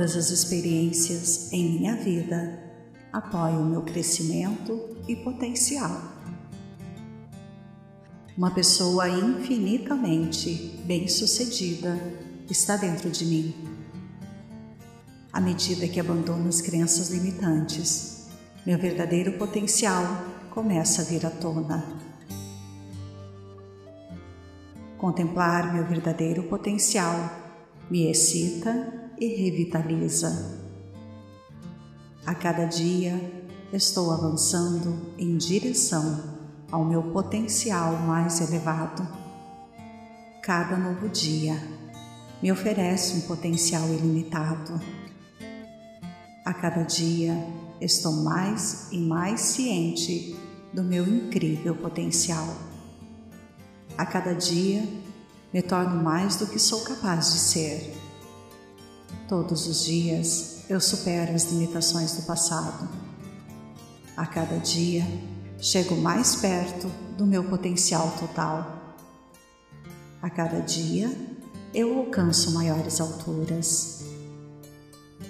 Todas as experiências em minha vida apoiam meu crescimento e potencial. Uma pessoa infinitamente bem-sucedida está dentro de mim. À medida que abandono as crenças limitantes, meu verdadeiro potencial começa a vir à tona. Contemplar meu verdadeiro potencial me excita e revitaliza. A cada dia estou avançando em direção ao meu potencial mais elevado. Cada novo dia me oferece um potencial ilimitado. A cada dia estou mais e mais ciente do meu incrível potencial. A cada dia me torno mais do que sou capaz de ser. Todos os dias eu supero as limitações do passado. A cada dia chego mais perto do meu potencial total. A cada dia eu alcanço maiores alturas.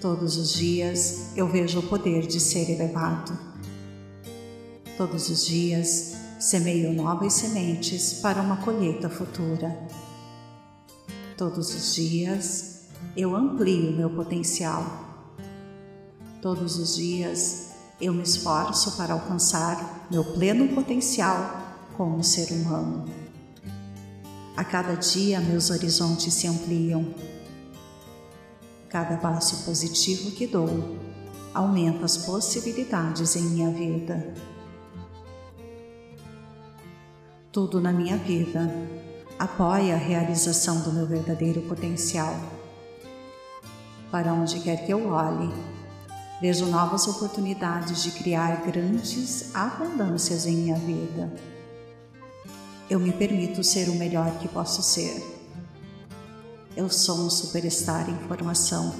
Todos os dias eu vejo o poder de ser elevado. Todos os dias semeio novas sementes para uma colheita futura. Todos os dias eu amplio meu potencial Todos os dias eu me esforço para alcançar meu pleno potencial como ser humano. A cada dia meus horizontes se ampliam. Cada passo positivo que dou aumenta as possibilidades em minha vida. Tudo na minha vida apoia a realização do meu verdadeiro potencial. Para onde quer que eu olhe, Vejo novas oportunidades de criar grandes abundâncias em minha vida. Eu me permito ser o melhor que posso ser. Eu sou um superstar em formação.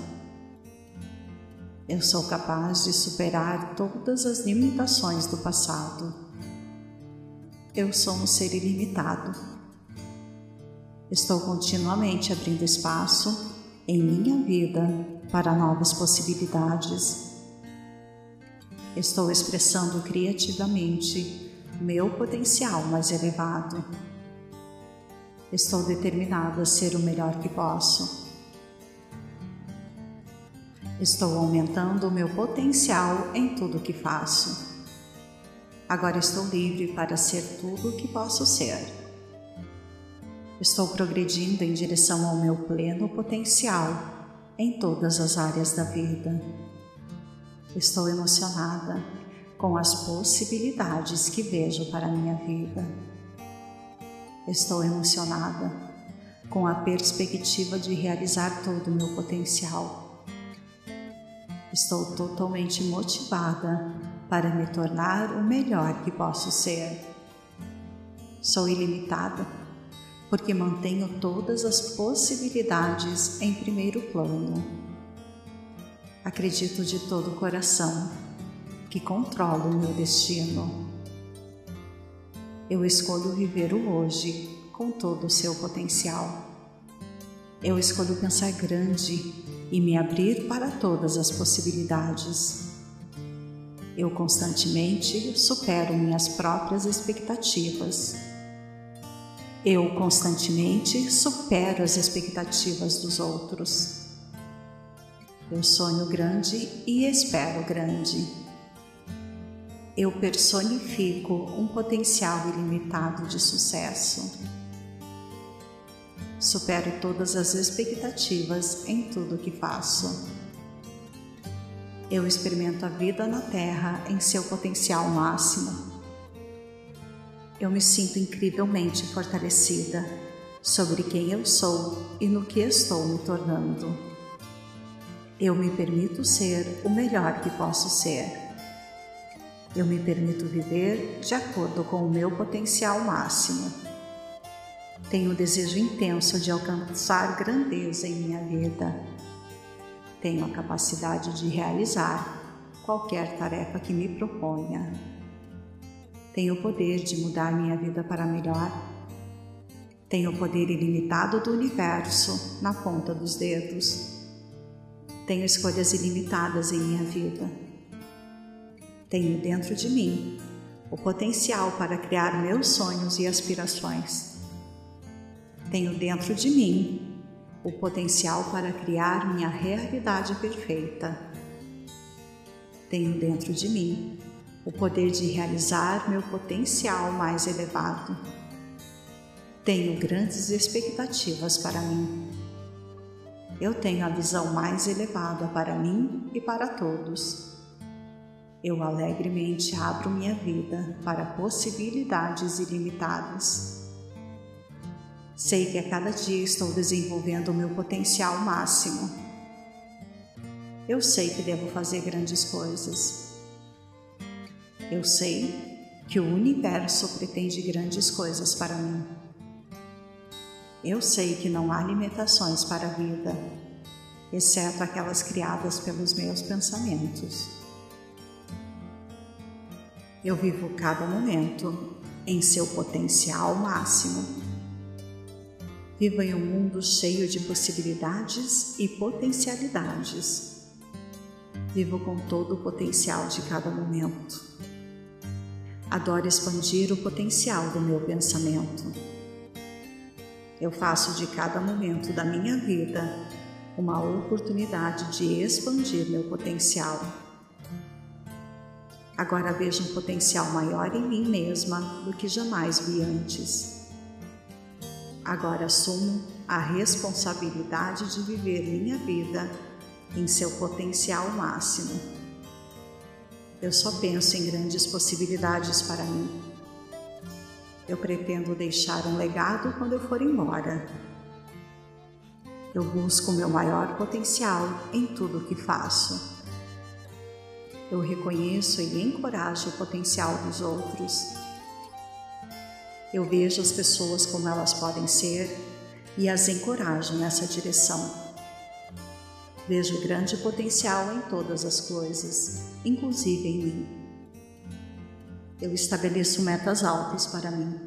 Eu sou capaz de superar todas as limitações do passado. Eu sou um ser ilimitado. Estou continuamente abrindo espaço em minha vida para novas possibilidades estou expressando criativamente meu potencial mais elevado. Estou determinado a ser o melhor que posso. Estou aumentando o meu potencial em tudo que faço. Agora estou livre para ser tudo o que posso ser. Estou progredindo em direção ao meu pleno potencial em todas as áreas da vida. Estou emocionada com as possibilidades que vejo para a minha vida. Estou emocionada com a perspectiva de realizar todo o meu potencial. Estou totalmente motivada para me tornar o melhor que posso ser. Sou ilimitada porque mantenho todas as possibilidades em primeiro plano Acredito de todo o coração que controlo o meu destino. Eu escolho viver o hoje com todo o seu potencial. Eu escolho pensar grande e me abrir para todas as possibilidades. Eu constantemente supero minhas próprias expectativas. Eu constantemente supero as expectativas dos outros. Eu sonho grande e espero grande. Eu personifico um potencial ilimitado de sucesso. Supero todas as expectativas em tudo que faço. Eu experimento a vida na Terra em seu potencial máximo. Eu me sinto incrivelmente fortalecida sobre quem eu sou e no que estou me tornando. Eu me permito ser o melhor que posso ser. Eu me permito viver de acordo com o meu potencial máximo. Tenho o desejo intenso de alcançar grandeza em minha vida. Tenho a capacidade de realizar qualquer tarefa que me proponha. Tenho o poder de mudar minha vida para melhor. Tenho o poder ilimitado do universo na ponta dos dedos Tenho escolhas ilimitadas em minha vida. Tenho dentro de mim o potencial para criar meus sonhos e aspirações. Tenho dentro de mim o potencial para criar minha realidade perfeita. Tenho dentro de mim o poder de realizar meu potencial mais elevado. Tenho grandes expectativas para mim. Eu tenho a visão mais elevada para mim e para todos. Eu alegremente abro minha vida para possibilidades ilimitadas. Sei que a cada dia estou desenvolvendo o meu potencial máximo. Eu sei que devo fazer grandes coisas eu sei que o universo pretende grandes coisas para mim. Eu sei que não há limitações para a vida, exceto aquelas criadas pelos meus pensamentos. Eu vivo cada momento em seu potencial máximo. Vivo em um mundo cheio de possibilidades e potencialidades. Vivo com todo o potencial de cada momento. Adoro expandir o potencial do meu pensamento. Eu faço de cada momento da minha vida uma oportunidade de expandir meu potencial. Agora vejo um potencial maior em mim mesma do que jamais vi antes. Agora assumo a responsabilidade de viver minha vida em seu potencial máximo. Eu só penso em grandes possibilidades para mim. Eu pretendo deixar um legado quando eu for embora. Eu busco meu maior potencial em tudo o que faço. Eu reconheço e encorajo o potencial dos outros. Eu vejo as pessoas como elas podem ser e as encorajo nessa direção. Vejo grande potencial em todas as coisas, inclusive em mim. Eu estabeleço metas altas para mim,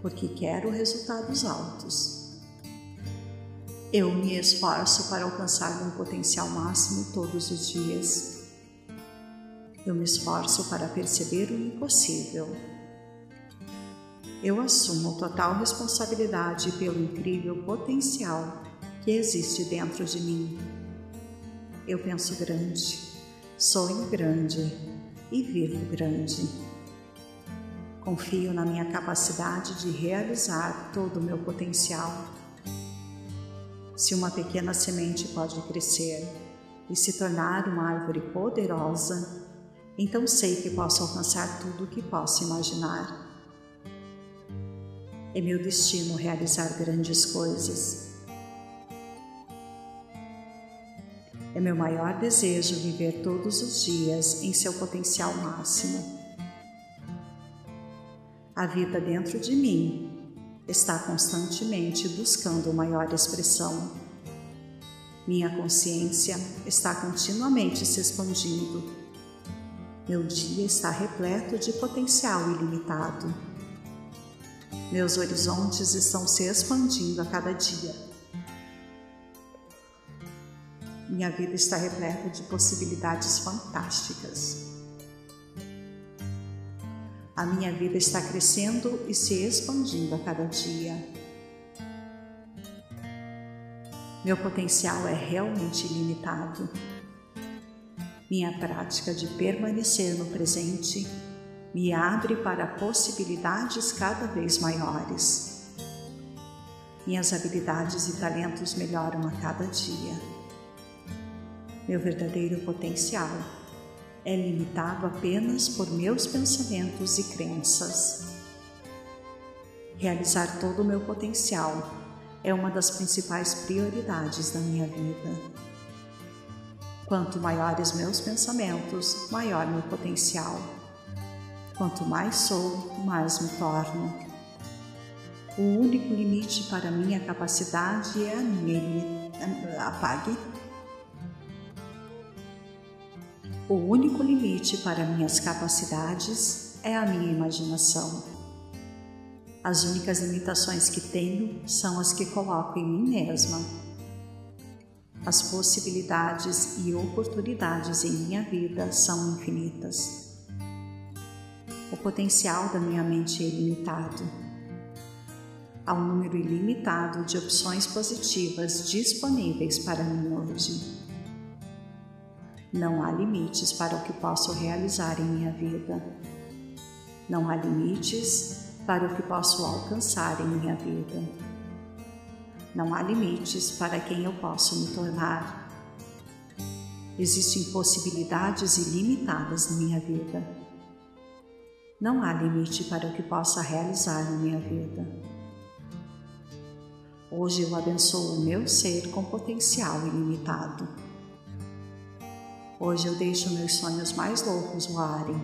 porque quero resultados altos. Eu me esforço para alcançar meu potencial máximo todos os dias. Eu me esforço para perceber o impossível. Eu assumo total responsabilidade pelo incrível potencial que existe dentro de mim eu penso grande, sonho grande e vivo grande. Confio na minha capacidade de realizar todo o meu potencial. Se uma pequena semente pode crescer e se tornar uma árvore poderosa, então sei que posso alcançar tudo o que posso imaginar. É meu destino realizar grandes coisas É meu maior desejo viver todos os dias em seu potencial máximo. A vida dentro de mim está constantemente buscando maior expressão. Minha consciência está continuamente se expandindo. Meu dia está repleto de potencial ilimitado. Meus horizontes estão se expandindo a cada dia. Minha vida está repleta de possibilidades fantásticas. A minha vida está crescendo e se expandindo a cada dia. Meu potencial é realmente ilimitado. Minha prática de permanecer no presente me abre para possibilidades cada vez maiores. Minhas habilidades e talentos melhoram a cada dia. Meu verdadeiro potencial é limitado apenas por meus pensamentos e crenças. Realizar todo o meu potencial é uma das principais prioridades da minha vida. Quanto maiores meus pensamentos, maior meu potencial. Quanto mais sou, mais me torno. O único limite para minha capacidade é a minha. Apague O único limite para minhas capacidades é a minha imaginação. As únicas limitações que tenho são as que coloco em mim mesma. as possibilidades e oportunidades em minha vida são infinitas. O potencial da minha mente é ilimitado. Há um número ilimitado de opções positivas disponíveis para mim hoje. Não há limites para o que posso realizar em minha vida. Não há limites para o que posso alcançar em minha vida. Não há limites para quem eu posso me tornar. Existem possibilidades ilimitadas na minha vida. Não há limite para o que possa realizar na minha vida. Hoje eu abençoo o meu ser com potencial ilimitado. Hoje eu deixo meus sonhos mais loucos voarem.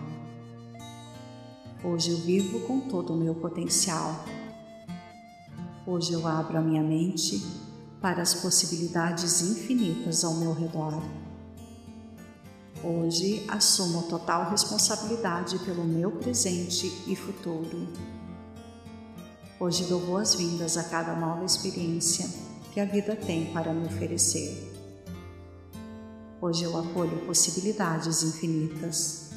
Hoje eu vivo com todo o meu potencial. Hoje eu abro a minha mente para as possibilidades infinitas ao meu redor. Hoje assumo total responsabilidade pelo meu presente e futuro. Hoje dou boas-vindas a cada nova experiência que a vida tem para me oferecer. Hoje eu acolho possibilidades infinitas.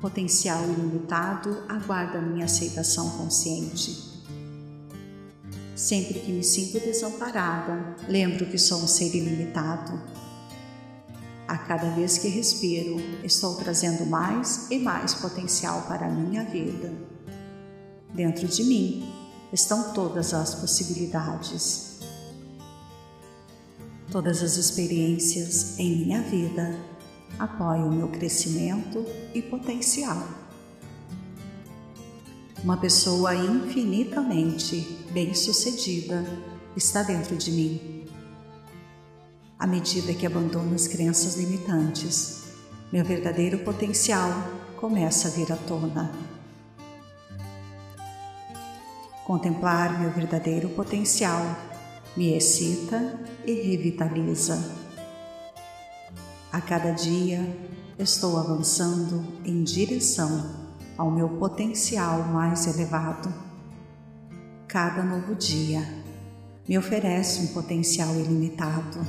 Potencial ilimitado aguarda minha aceitação consciente. Sempre que me sinto desamparada, lembro que sou um ser ilimitado. A cada vez que respiro, estou trazendo mais e mais potencial para a minha vida. Dentro de mim estão todas as possibilidades. Todas as experiências em minha vida apoiam meu crescimento e potencial. Uma pessoa infinitamente bem-sucedida está dentro de mim. À medida que abandono as crenças limitantes, meu verdadeiro potencial começa a vir à tona. Contemplar meu verdadeiro potencial me excita e revitaliza. A cada dia estou avançando em direção ao meu potencial mais elevado. Cada novo dia me oferece um potencial ilimitado.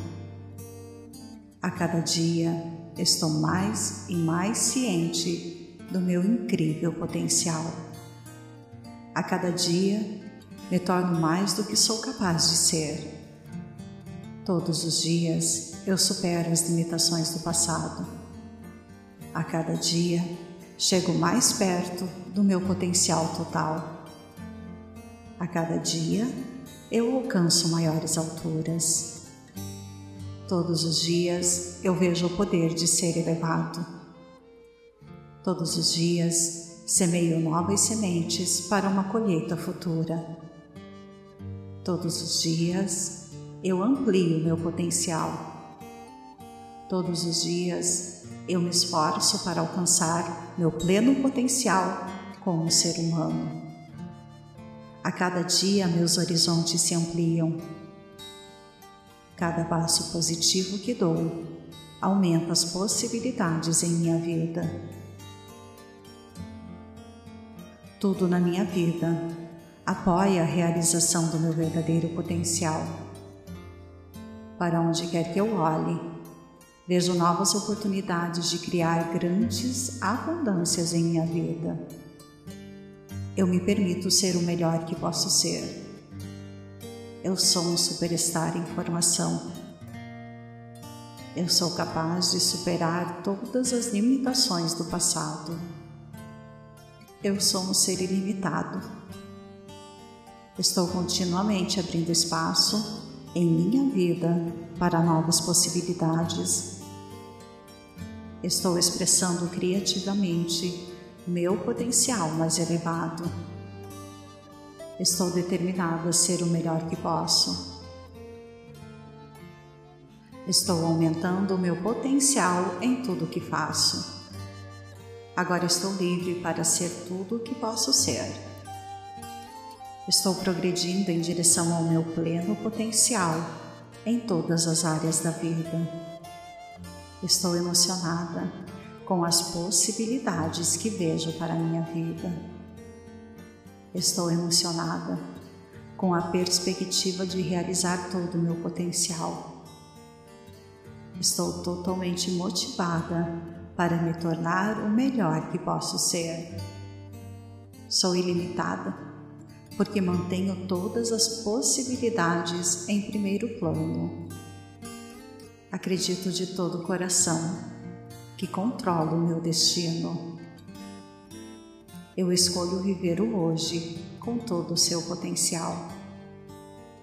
A cada dia estou mais e mais ciente do meu incrível potencial. A cada dia me torno mais do que sou capaz de ser. Todos os dias eu supero as limitações do passado. A cada dia chego mais perto do meu potencial total. A cada dia eu alcanço maiores alturas. Todos os dias eu vejo o poder de ser elevado. Todos os dias semeio novas sementes para uma colheita futura. Todos os dias eu amplio meu potencial. Todos os dias eu me esforço para alcançar meu pleno potencial como ser humano. A cada dia meus horizontes se ampliam. Cada passo positivo que dou aumenta as possibilidades em minha vida. Tudo na minha vida apoia a realização do meu verdadeiro potencial. Para onde quer que eu olhe, vejo novas oportunidades de criar grandes abundâncias em minha vida. Eu me permito ser o melhor que posso ser. Eu sou um superstar em formação. Eu sou capaz de superar todas as limitações do passado. Eu sou um ser ilimitado Estou continuamente abrindo espaço em minha vida para novas possibilidades. Estou expressando criativamente meu potencial mais elevado. Estou determinado a ser o melhor que posso. Estou aumentando o meu potencial em tudo que faço. Agora estou livre para ser tudo o que posso ser. Estou progredindo em direção ao meu pleno potencial em todas as áreas da vida. Estou emocionada com as possibilidades que vejo para a minha vida. Estou emocionada com a perspectiva de realizar todo o meu potencial. Estou totalmente motivada para me tornar o melhor que posso ser. Sou ilimitada porque mantenho todas as possibilidades em primeiro plano. Acredito de todo o coração que controlo meu destino. Eu escolho viver o hoje com todo o seu potencial.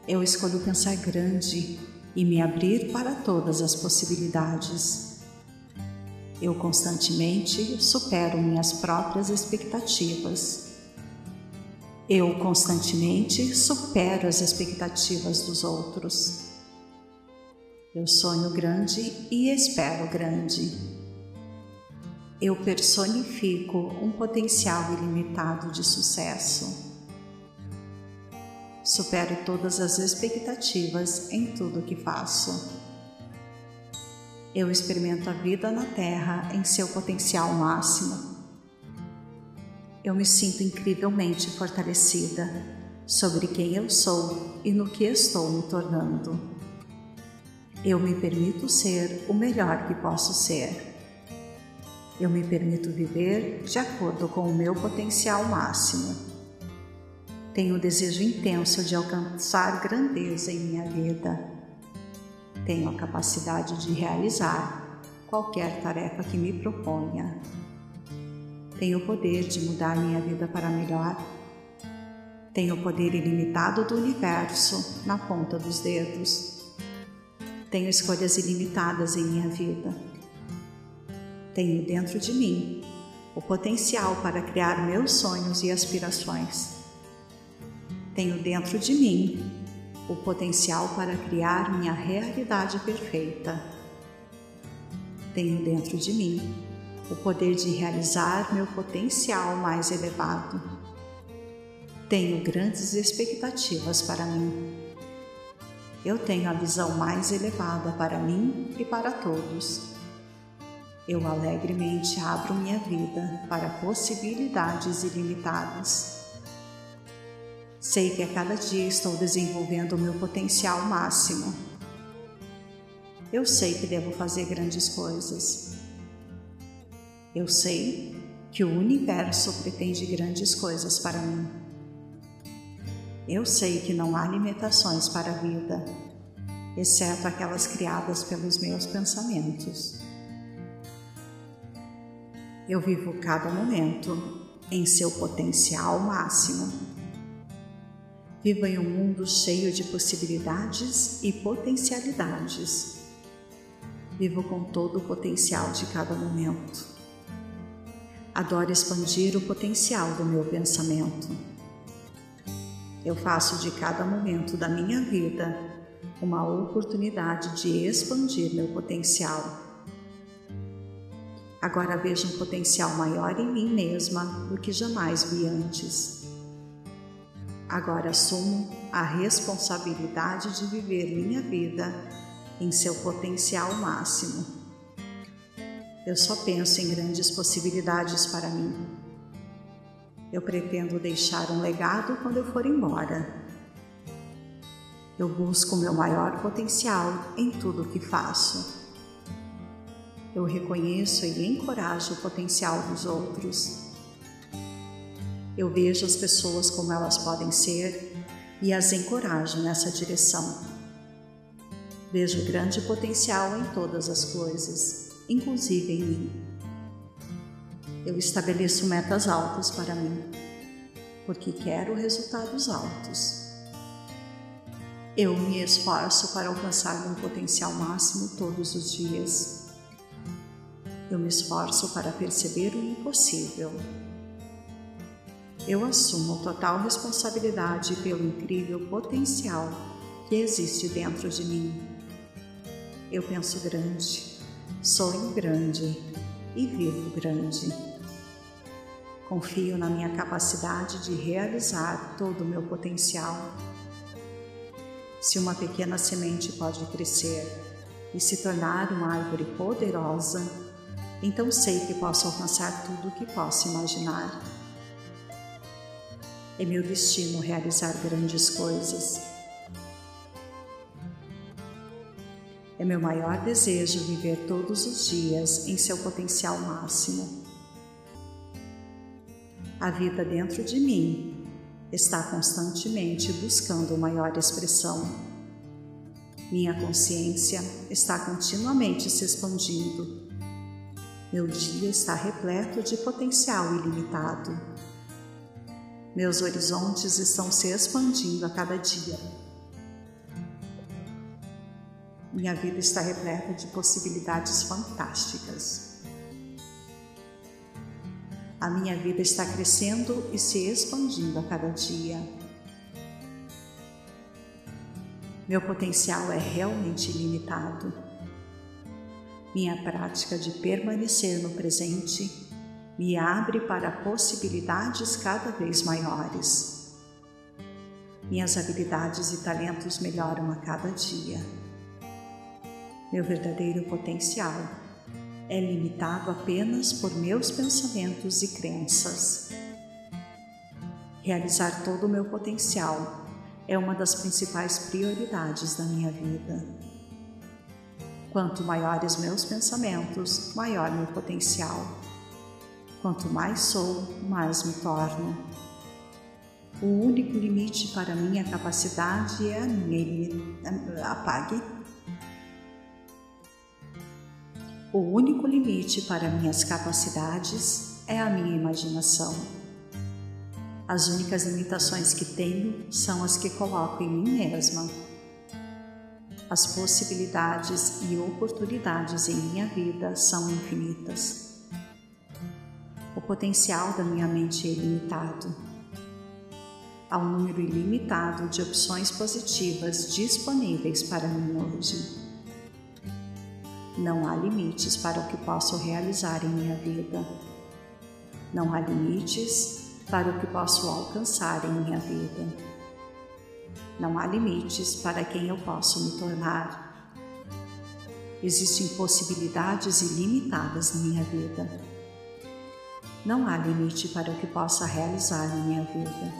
Eu escolho pensar grande e me abrir para todas as possibilidades. Eu constantemente supero minhas próprias expectativas. Eu constantemente supero as expectativas dos outros. Eu sonho grande e espero grande. Eu personifico um potencial ilimitado de sucesso supero todas as expectativas em tudo que faço. Eu experimento a vida na Terra em seu potencial máximo. Eu me sinto incrivelmente fortalecida sobre quem eu sou e no que estou me tornando. Eu me permito ser o melhor que posso ser. Eu me permito viver de acordo com o meu potencial máximo. Tenho o desejo intenso de alcançar grandeza em minha vida. Tenho a capacidade de realizar qualquer tarefa que me proponha. Tenho o poder de mudar minha vida para melhor. Tenho o poder ilimitado do universo na ponta dos dedos. Tenho escolhas ilimitadas em minha vida. Tenho dentro de mim o potencial para criar meus sonhos e aspirações. Tenho dentro de mim o potencial para criar minha realidade perfeita. Tenho dentro de mim o poder de realizar meu potencial mais elevado. Tenho grandes expectativas para mim. Eu tenho a visão mais elevada para mim e para todos. Eu alegremente abro minha vida para possibilidades ilimitadas. Sei que a cada dia estou desenvolvendo o meu potencial máximo. Eu sei que devo fazer grandes coisas. Eu sei que o universo pretende grandes coisas para mim. Eu sei que não há limitações para a vida, exceto aquelas criadas pelos meus pensamentos. Eu vivo cada momento em seu potencial máximo. Viva em um mundo cheio de possibilidades e potencialidades. Vivo com todo o potencial de cada momento. Adoro expandir o potencial do meu pensamento. Eu faço de cada momento da minha vida uma oportunidade de expandir meu potencial. Agora vejo um potencial maior em mim mesma do que jamais vi antes. Agora assumo a responsabilidade de viver minha vida em seu potencial máximo. Eu só penso em grandes possibilidades para mim. Eu pretendo deixar um legado quando eu for embora. Eu busco meu maior potencial em tudo o que faço. Eu reconheço e encorajo o potencial dos outros eu vejo as pessoas como elas podem ser e as encorajo nessa direção. Vejo grande potencial em todas as coisas, inclusive em mim. Eu estabeleço metas altas para mim, porque quero resultados altos. Eu me esforço para alcançar meu potencial máximo todos os dias. Eu me esforço para perceber o impossível eu assumo total responsabilidade pelo incrível potencial que existe dentro de mim. Eu penso grande, sonho grande e vivo grande. Confio na minha capacidade de realizar todo o meu potencial. Se uma pequena semente pode crescer e se tornar uma árvore poderosa, então sei que posso alcançar tudo o que posso imaginar. É meu destino realizar grandes coisas. É meu maior desejo viver todos os dias em seu potencial máximo. A vida dentro de mim está constantemente buscando maior expressão. Minha consciência está continuamente se expandindo. Meu dia está repleto de potencial ilimitado. Meus horizontes estão se expandindo a cada dia. Minha vida está repleta de possibilidades fantásticas. A minha vida está crescendo e se expandindo a cada dia. Meu potencial é realmente ilimitado. Minha prática de permanecer no presente me abre para possibilidades cada vez maiores. Minhas habilidades e talentos melhoram a cada dia. Meu verdadeiro potencial é limitado apenas por meus pensamentos e crenças. Realizar todo o meu potencial é uma das principais prioridades da minha vida. Quanto maiores meus pensamentos, maior meu potencial. Quanto mais sou, mais me torno. O único limite para minha capacidade é a minha apague O único limite para minhas capacidades é a minha imaginação. As únicas limitações que tenho são as que coloco em mim mesma. As possibilidades e oportunidades em minha vida são infinitas. O potencial da minha mente é ilimitado. Há um número ilimitado de opções positivas disponíveis para mim hoje. Não há limites para o que posso realizar em minha vida. Não há limites para o que posso alcançar em minha vida. Não há limites para quem eu posso me tornar. Existem possibilidades ilimitadas na minha vida. Não há limite para o que possa realizar em minha vida.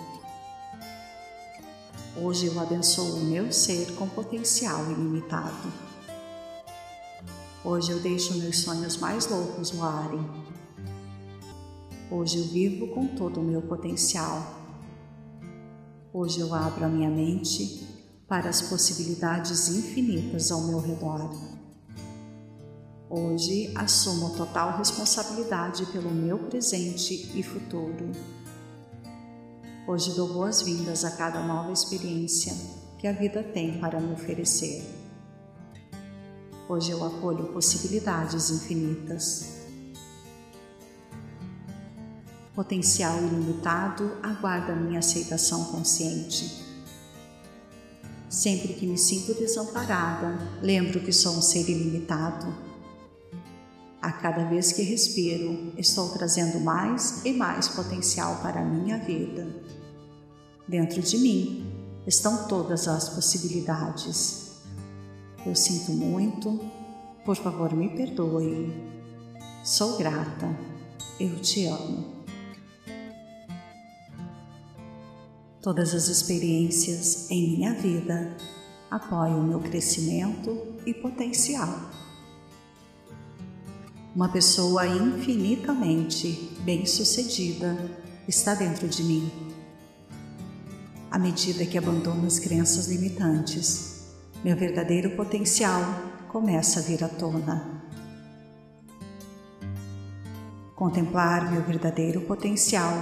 Hoje eu abençoo o meu ser com potencial ilimitado. Hoje eu deixo meus sonhos mais loucos voarem. Hoje eu vivo com todo o meu potencial. Hoje eu abro a minha mente para as possibilidades infinitas ao meu redor. Hoje assumo total responsabilidade pelo meu presente e futuro. Hoje dou boas-vindas a cada nova experiência que a vida tem para me oferecer. Hoje eu acolho possibilidades infinitas. Potencial ilimitado aguarda minha aceitação consciente. Sempre que me sinto desamparada, lembro que sou um ser ilimitado. A cada vez que respiro, estou trazendo mais e mais potencial para a minha vida. Dentro de mim estão todas as possibilidades. Eu sinto muito, por favor me perdoe. Sou grata, eu te amo. Todas as experiências em minha vida apoiam meu crescimento e potencial. Uma pessoa infinitamente bem-sucedida está dentro de mim. À medida que abandono as crenças limitantes, meu verdadeiro potencial começa a vir à tona. Contemplar meu verdadeiro potencial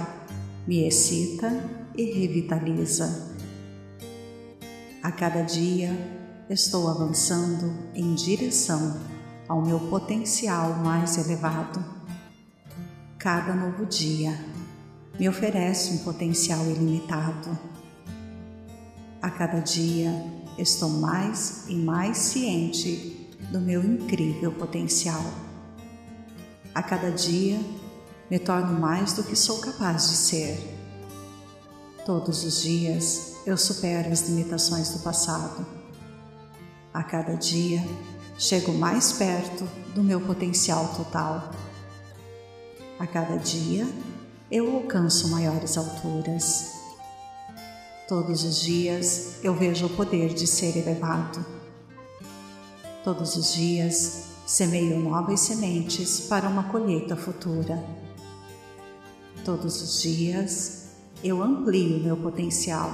me excita e revitaliza. A cada dia estou avançando em direção ao meu potencial mais elevado. Cada novo dia me oferece um potencial ilimitado. A cada dia estou mais e mais ciente do meu incrível potencial. A cada dia me torno mais do que sou capaz de ser. Todos os dias eu supero as limitações do passado. A cada dia chego mais perto do meu potencial total. A cada dia eu alcanço maiores alturas. Todos os dias eu vejo o poder de ser elevado. Todos os dias semeio novas sementes para uma colheita futura. Todos os dias eu amplio meu potencial.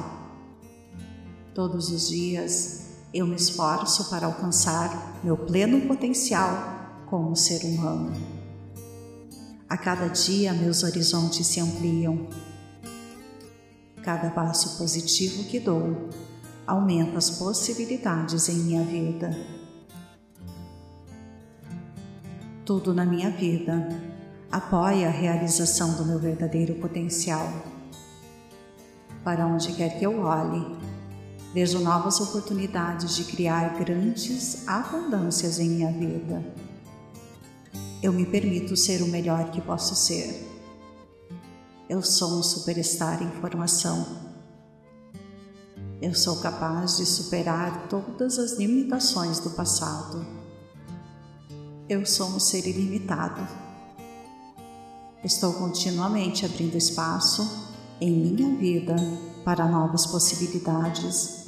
Todos os dias eu me esforço para alcançar meu pleno potencial como ser humano. A cada dia meus horizontes se ampliam Cada passo positivo que dou aumenta as possibilidades em minha vida. Tudo na minha vida apoia a realização do meu verdadeiro potencial. Para onde quer que eu olhe, vejo novas oportunidades de criar grandes abundâncias em minha vida. Eu me permito ser o melhor que posso ser eu sou um superstar em formação. Eu sou capaz de superar todas as limitações do passado. Eu sou um ser ilimitado. Estou continuamente abrindo espaço em minha vida para novas possibilidades.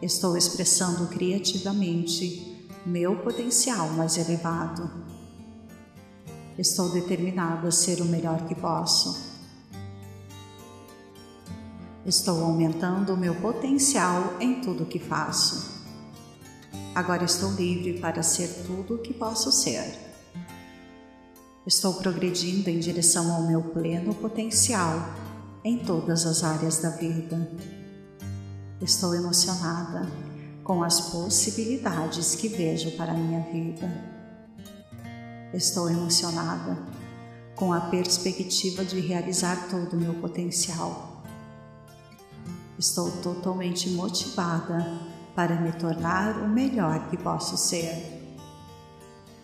Estou expressando criativamente meu potencial mais elevado Estou determinado a ser o melhor que posso. Estou aumentando o meu potencial em tudo o que faço. Agora estou livre para ser tudo o que posso ser. Estou progredindo em direção ao meu pleno potencial em todas as áreas da vida. Estou emocionada com as possibilidades que vejo para a minha vida. Estou emocionada com a perspectiva de realizar todo o meu potencial. Estou totalmente motivada para me tornar o melhor que posso ser.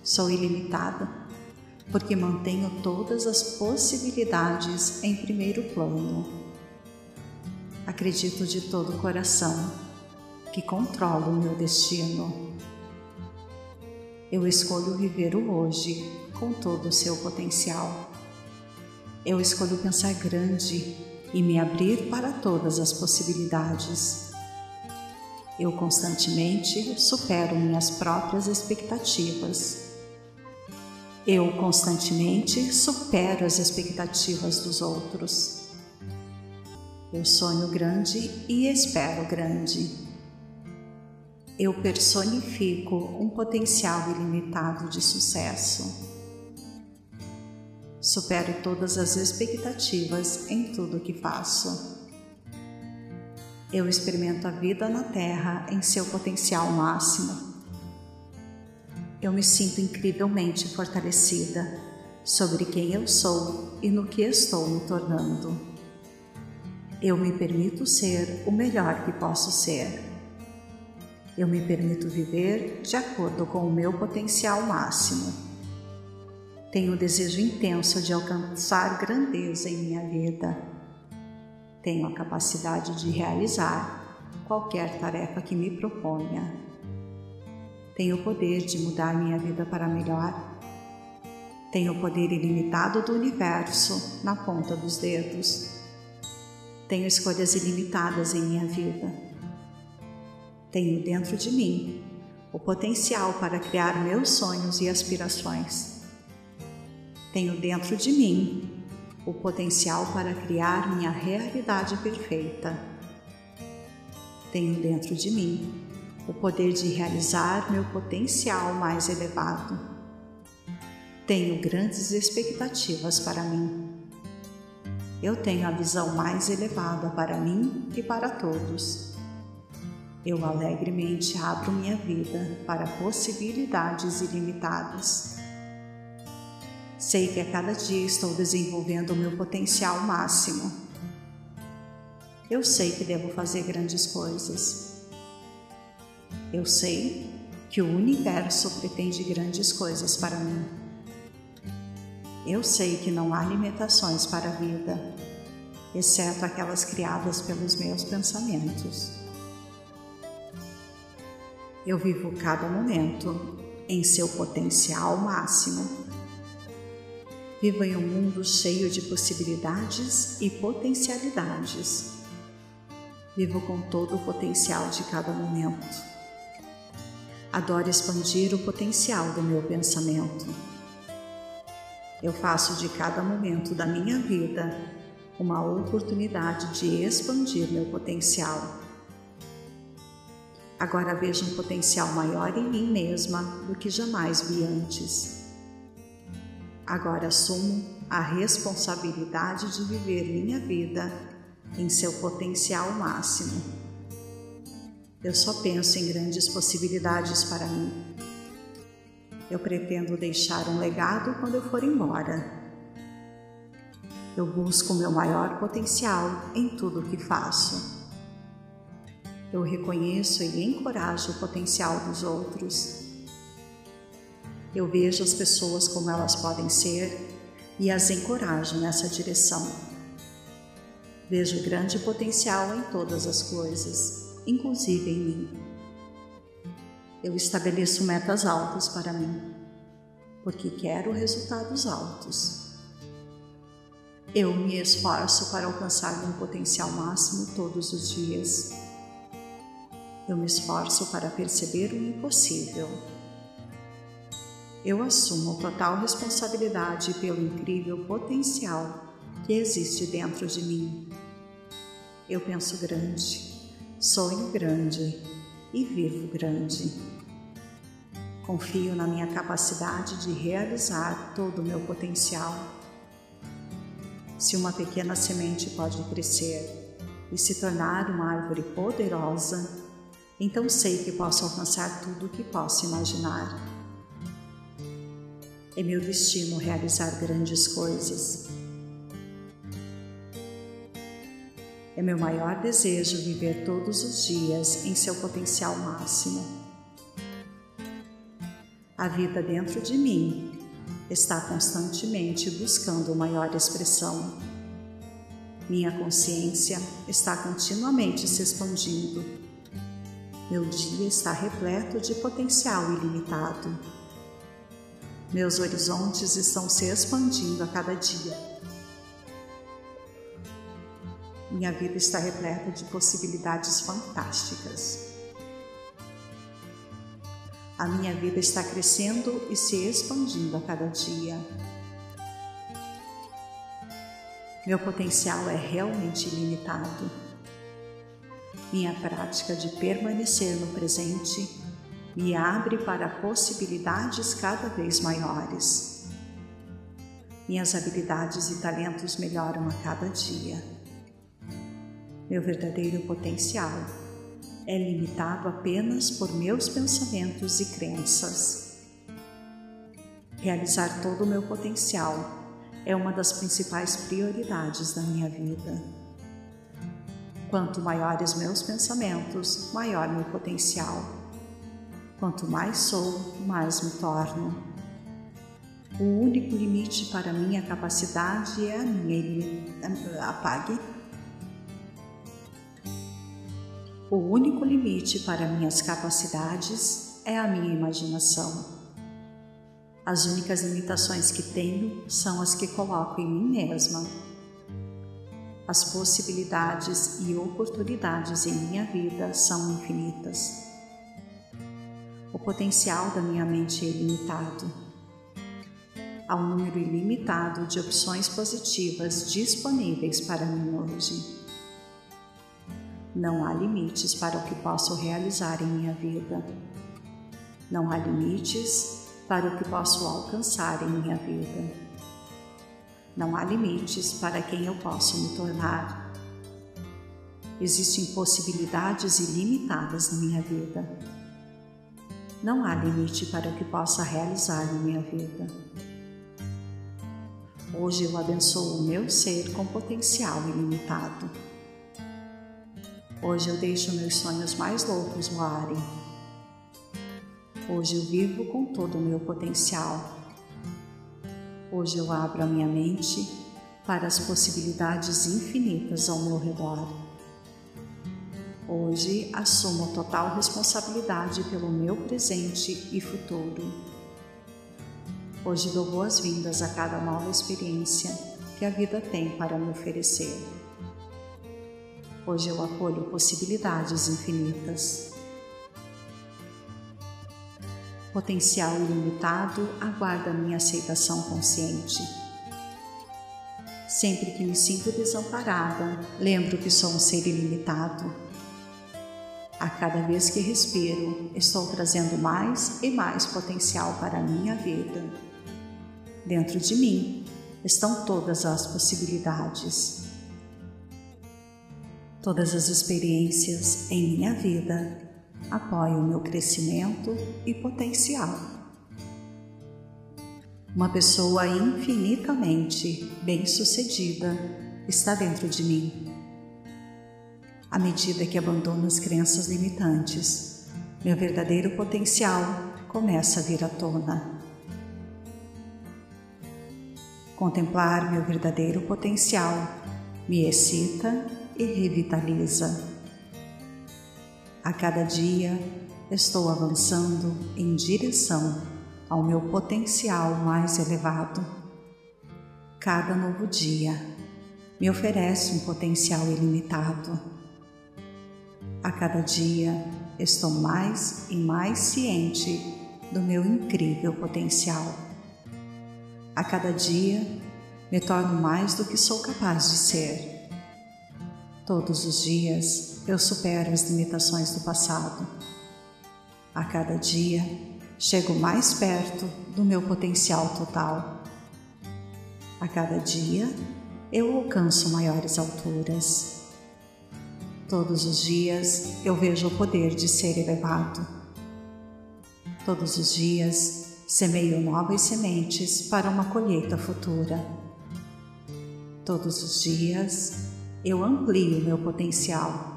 Sou ilimitada porque mantenho todas as possibilidades em primeiro plano. Acredito de todo o coração que controlo o meu destino eu escolho viver o hoje com todo o seu potencial. Eu escolho pensar grande e me abrir para todas as possibilidades. Eu constantemente supero minhas próprias expectativas. Eu constantemente supero as expectativas dos outros. Eu sonho grande e espero grande eu personifico um potencial ilimitado de sucesso. Supero todas as expectativas em tudo que faço. Eu experimento a vida na Terra em seu potencial máximo. Eu me sinto incrivelmente fortalecida sobre quem eu sou e no que estou me tornando. Eu me permito ser o melhor que posso ser eu me permito viver de acordo com o meu potencial máximo. Tenho o desejo intenso de alcançar grandeza em minha vida. Tenho a capacidade de realizar qualquer tarefa que me proponha. Tenho o poder de mudar minha vida para melhor. Tenho o poder ilimitado do universo na ponta dos dedos. Tenho escolhas ilimitadas em minha vida tenho dentro de mim o potencial para criar meus sonhos e aspirações. Tenho dentro de mim o potencial para criar minha realidade perfeita. Tenho dentro de mim o poder de realizar meu potencial mais elevado. Tenho grandes expectativas para mim. Eu tenho a visão mais elevada para mim e para todos eu alegremente abro minha vida para possibilidades ilimitadas. Sei que a cada dia estou desenvolvendo o meu potencial máximo. Eu sei que devo fazer grandes coisas. Eu sei que o universo pretende grandes coisas para mim. Eu sei que não há limitações para a vida, exceto aquelas criadas pelos meus pensamentos. Eu vivo cada momento em seu potencial máximo. Vivo em um mundo cheio de possibilidades e potencialidades. Vivo com todo o potencial de cada momento. Adoro expandir o potencial do meu pensamento. Eu faço de cada momento da minha vida uma oportunidade de expandir meu potencial. Agora vejo um potencial maior em mim mesma do que jamais vi antes. Agora assumo a responsabilidade de viver minha vida em seu potencial máximo. Eu só penso em grandes possibilidades para mim. Eu pretendo deixar um legado quando eu for embora. Eu busco o meu maior potencial em tudo o que faço. Eu reconheço e encorajo o potencial dos outros. Eu vejo as pessoas como elas podem ser e as encorajo nessa direção. Vejo grande potencial em todas as coisas, inclusive em mim. Eu estabeleço metas altas para mim, porque quero resultados altos. Eu me esforço para alcançar meu potencial máximo todos os dias. Eu me esforço para perceber o impossível eu assumo total responsabilidade pelo incrível potencial que existe dentro de mim. Eu penso grande, sonho grande e vivo grande. Confio na minha capacidade de realizar todo o meu potencial. Se uma pequena semente pode crescer e se tornar uma árvore poderosa, então sei que posso alcançar tudo o que posso imaginar. É meu destino realizar grandes coisas. É meu maior desejo viver todos os dias em seu potencial máximo. A vida dentro de mim está constantemente buscando maior expressão. Minha consciência está continuamente se expandindo. Meu dia está repleto de potencial ilimitado. Meus horizontes estão se expandindo a cada dia. Minha vida está repleta de possibilidades fantásticas. A minha vida está crescendo e se expandindo a cada dia. Meu potencial é realmente ilimitado. Minha prática de permanecer no presente me abre para possibilidades cada vez maiores. Minhas habilidades e talentos melhoram a cada dia. Meu verdadeiro potencial é limitado apenas por meus pensamentos e crenças. Realizar todo o meu potencial é uma das principais prioridades da minha vida. Quanto maiores meus pensamentos, maior meu potencial Quanto mais sou, mais me torno. O único limite para minha capacidade é a minha. Apague. O único limite para minhas capacidades é a minha imaginação. As únicas limitações que tenho são as que coloco em mim mesma. As possibilidades e oportunidades em minha vida são infinitas. O potencial da minha mente é ilimitado. Há um número ilimitado de opções positivas disponíveis para mim hoje. Não há limites para o que posso realizar em minha vida. Não há limites para o que posso alcançar em minha vida. Não há limites para quem eu posso me tornar. Existem possibilidades ilimitadas na minha vida não há limite para o que possa realizar na minha vida. Hoje eu abençoo o meu ser com potencial ilimitado. Hoje eu deixo meus sonhos mais loucos voarem. Hoje eu vivo com todo o meu potencial. Hoje eu abro a minha mente para as possibilidades infinitas ao meu redor. Hoje assumo total responsabilidade pelo meu presente e futuro. Hoje dou boas-vindas a cada nova experiência que a vida tem para me oferecer. Hoje eu acolho possibilidades infinitas. Potencial ilimitado aguarda minha aceitação consciente. Sempre que me sinto desamparada, lembro que sou um ser ilimitado. A cada vez que respiro, estou trazendo mais e mais potencial para a minha vida. Dentro de mim estão todas as possibilidades. Todas as experiências em minha vida apoiam o meu crescimento e potencial. Uma pessoa infinitamente bem-sucedida está dentro de mim. À medida que abandono as crenças limitantes, meu verdadeiro potencial começa a vir à tona. Contemplar meu verdadeiro potencial me excita e revitaliza. A cada dia estou avançando em direção ao meu potencial mais elevado. Cada novo dia me oferece um potencial ilimitado. A cada dia estou mais e mais ciente do meu incrível potencial. A cada dia me torno mais do que sou capaz de ser. Todos os dias eu supero as limitações do passado. A cada dia chego mais perto do meu potencial total. A cada dia eu alcanço maiores alturas. Todos os dias eu vejo o poder de ser elevado. Todos os dias Semeio novas sementes para uma colheita futura. Todos os dias eu amplio meu potencial.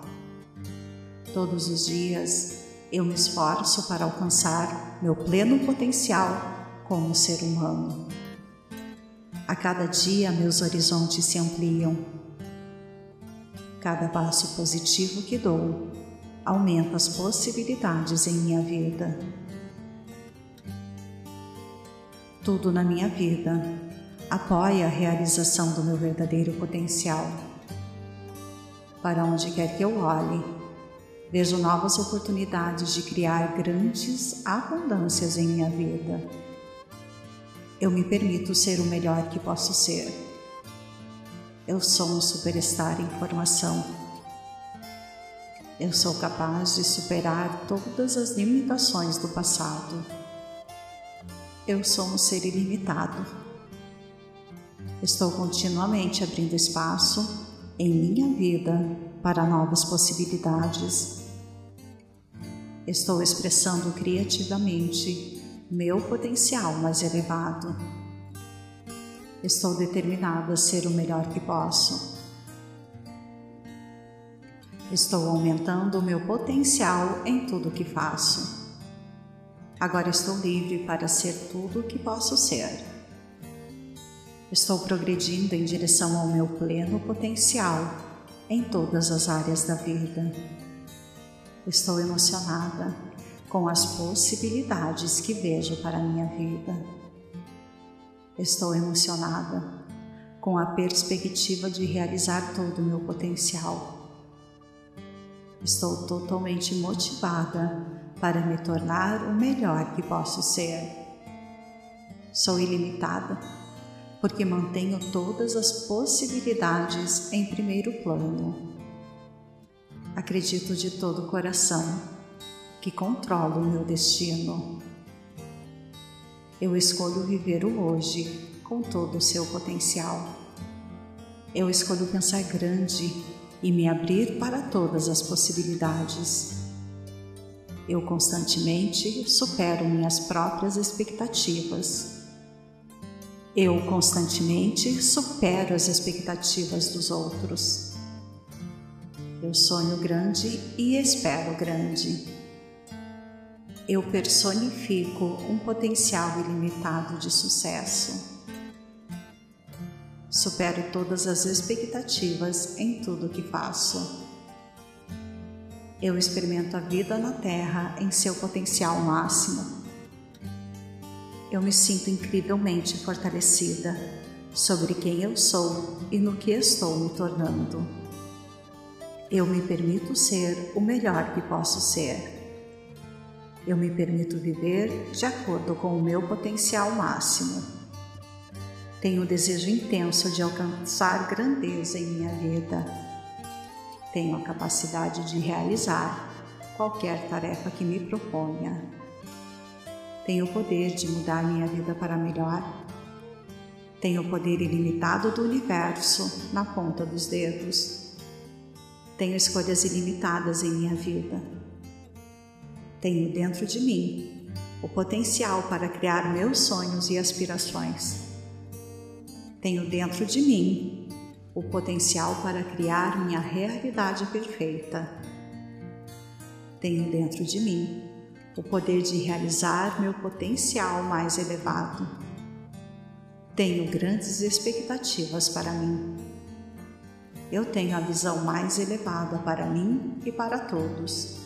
Todos os dias eu me esforço para alcançar meu pleno potencial como ser humano. A cada dia meus horizontes se ampliam. Cada passo positivo que dou aumenta as possibilidades em minha vida. Tudo na minha vida apoia a realização do meu verdadeiro potencial. Para onde quer que eu olhe, vejo novas oportunidades de criar grandes abundâncias em minha vida. Eu me permito ser o melhor que posso ser. Eu sou um superstar em formação. Eu sou capaz de superar todas as limitações do passado eu sou um ser ilimitado. Estou continuamente abrindo espaço em minha vida para novas possibilidades. Estou expressando criativamente meu potencial mais elevado. Estou determinado a ser o melhor que posso. Estou aumentando o meu potencial em tudo que faço. Agora estou livre para ser tudo o que posso ser. Estou progredindo em direção ao meu pleno potencial em todas as áreas da vida. Estou emocionada com as possibilidades que vejo para a minha vida. Estou emocionada com a perspectiva de realizar todo o meu potencial. Estou totalmente motivada para me tornar o melhor que posso ser. Sou ilimitada porque mantenho todas as possibilidades em primeiro plano. Acredito de todo o coração que controlo o meu destino. Eu escolho viver o hoje com todo o seu potencial. Eu escolho pensar grande e me abrir para todas as possibilidades. Eu constantemente supero minhas próprias expectativas. Eu constantemente supero as expectativas dos outros. Eu sonho grande e espero grande. Eu personifico um potencial ilimitado de sucesso. Supero todas as expectativas em tudo que faço eu experimento a vida na Terra em seu potencial máximo. Eu me sinto incrivelmente fortalecida sobre quem eu sou e no que estou me tornando. Eu me permito ser o melhor que posso ser. Eu me permito viver de acordo com o meu potencial máximo. Tenho o desejo intenso de alcançar grandeza em minha vida. Tenho a capacidade de realizar qualquer tarefa que me proponha. Tenho o poder de mudar minha vida para melhor. Tenho o poder ilimitado do universo na ponta dos dedos. Tenho escolhas ilimitadas em minha vida tenho dentro de mim o potencial para criar meus sonhos e aspirações. Tenho dentro de mim o potencial para criar minha realidade perfeita. Tenho dentro de mim o poder de realizar meu potencial mais elevado. Tenho grandes expectativas para mim. Eu tenho a visão mais elevada para mim e para todos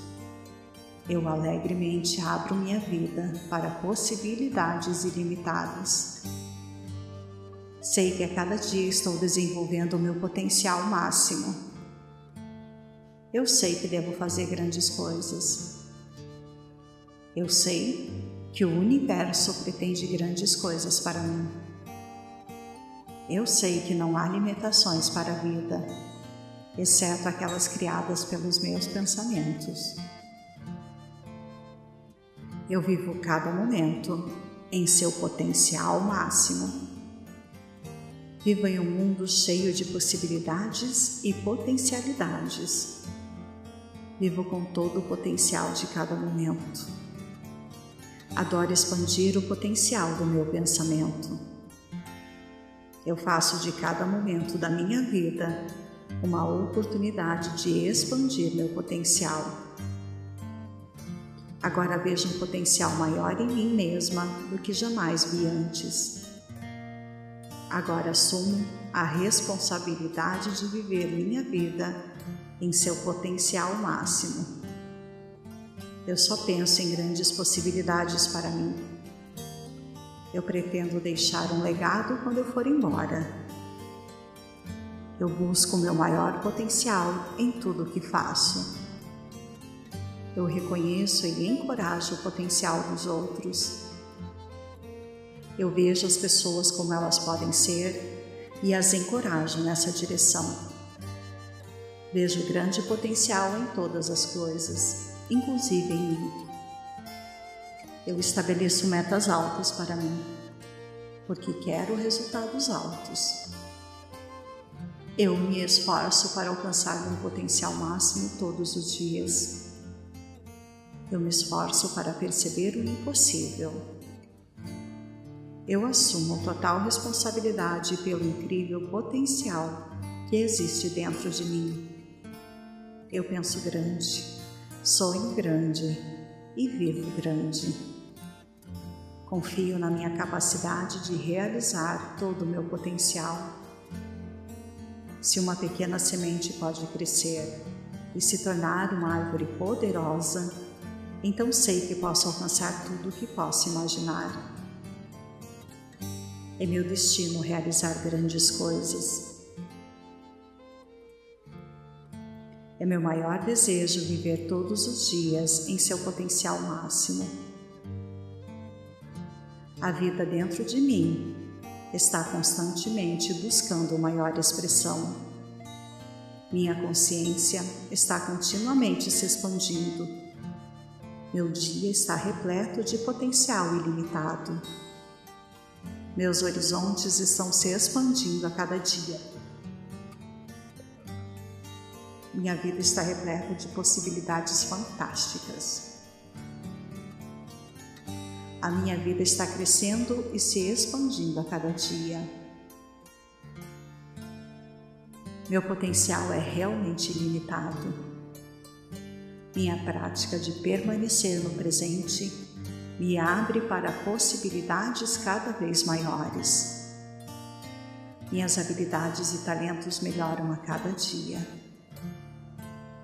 eu alegremente abro minha vida para possibilidades ilimitadas. Sei que a cada dia estou desenvolvendo o meu potencial máximo. Eu sei que devo fazer grandes coisas. Eu sei que o universo pretende grandes coisas para mim. Eu sei que não há limitações para a vida, exceto aquelas criadas pelos meus pensamentos. Eu vivo cada momento em seu potencial máximo. Vivo em um mundo cheio de possibilidades e potencialidades. Vivo com todo o potencial de cada momento. Adoro expandir o potencial do meu pensamento. Eu faço de cada momento da minha vida uma oportunidade de expandir meu potencial Agora vejo um potencial maior em mim mesma do que jamais vi antes. Agora assumo a responsabilidade de viver minha vida em seu potencial máximo. Eu só penso em grandes possibilidades para mim. Eu pretendo deixar um legado quando eu for embora. Eu busco o meu maior potencial em tudo o que faço. Eu reconheço e encorajo o potencial dos outros. Eu vejo as pessoas como elas podem ser e as encorajo nessa direção. Vejo grande potencial em todas as coisas, inclusive em mim. Eu estabeleço metas altas para mim, porque quero resultados altos. Eu me esforço para alcançar meu potencial máximo todos os dias. Eu me esforço para perceber o impossível. Eu assumo total responsabilidade pelo incrível potencial que existe dentro de mim. Eu penso grande, sonho grande e vivo grande. Confio na minha capacidade de realizar todo o meu potencial. Se uma pequena semente pode crescer e se tornar uma árvore poderosa, então sei que posso alcançar tudo o que posso imaginar. É meu destino realizar grandes coisas. É meu maior desejo viver todos os dias em seu potencial máximo. A vida dentro de mim está constantemente buscando maior expressão. Minha consciência está continuamente se expandindo meu dia está repleto de potencial ilimitado. Meus horizontes estão se expandindo a cada dia. Minha vida está repleta de possibilidades fantásticas. A minha vida está crescendo e se expandindo a cada dia. Meu potencial é realmente ilimitado. Minha prática de permanecer no presente me abre para possibilidades cada vez maiores. Minhas habilidades e talentos melhoram a cada dia.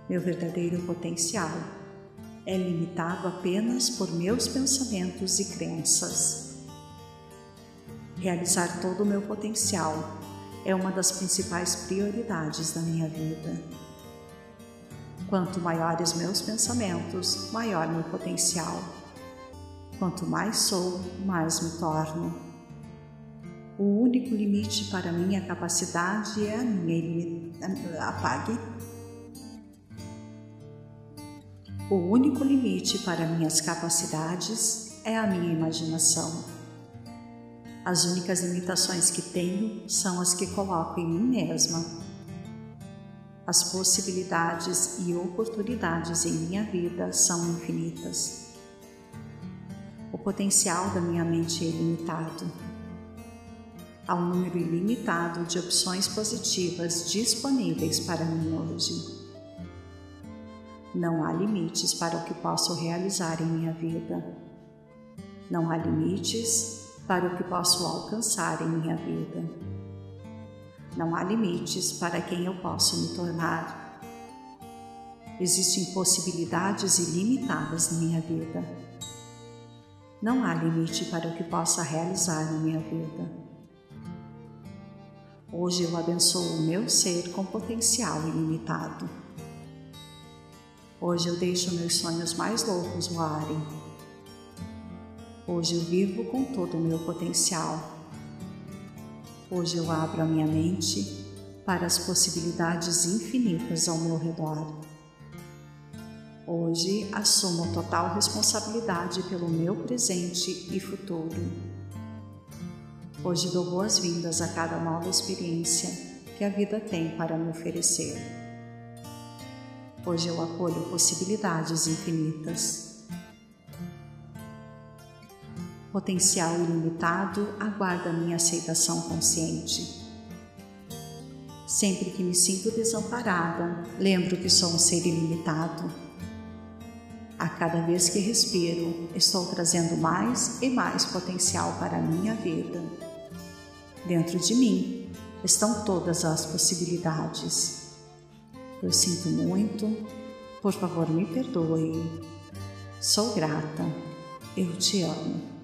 Meu verdadeiro potencial é limitado apenas por meus pensamentos e crenças. Realizar todo o meu potencial é uma das principais prioridades da minha vida. Quanto maiores meus pensamentos, maior meu potencial. Quanto mais sou, mais me torno. O único limite para minha capacidade é a minha apague. O único limite para minhas capacidades é a minha imaginação. As únicas limitações que tenho são as que coloco em mim mesma. As possibilidades e oportunidades em minha vida são infinitas. O potencial da minha mente é ilimitado. Há um número ilimitado de opções positivas disponíveis para mim hoje. Não há limites para o que posso realizar em minha vida. Não há limites para o que posso alcançar em minha vida. Não há limites para quem eu posso me tornar. Existem possibilidades ilimitadas na minha vida. Não há limite para o que possa realizar na minha vida. Hoje eu abençoo o meu ser com potencial ilimitado. Hoje eu deixo meus sonhos mais loucos voarem Hoje eu vivo com todo o meu potencial. Hoje eu abro a minha mente para as possibilidades infinitas ao meu redor. Hoje assumo total responsabilidade pelo meu presente e futuro. Hoje dou boas-vindas a cada nova experiência que a vida tem para me oferecer. Hoje eu acolho possibilidades infinitas. potencial ilimitado aguarda minha aceitação consciente. Sempre que me sinto desamparada, lembro que sou um ser ilimitado. A cada vez que respiro, estou trazendo mais e mais potencial para a minha vida. Dentro de mim estão todas as possibilidades. Eu sinto muito, por favor me perdoe. Sou grata, eu te amo.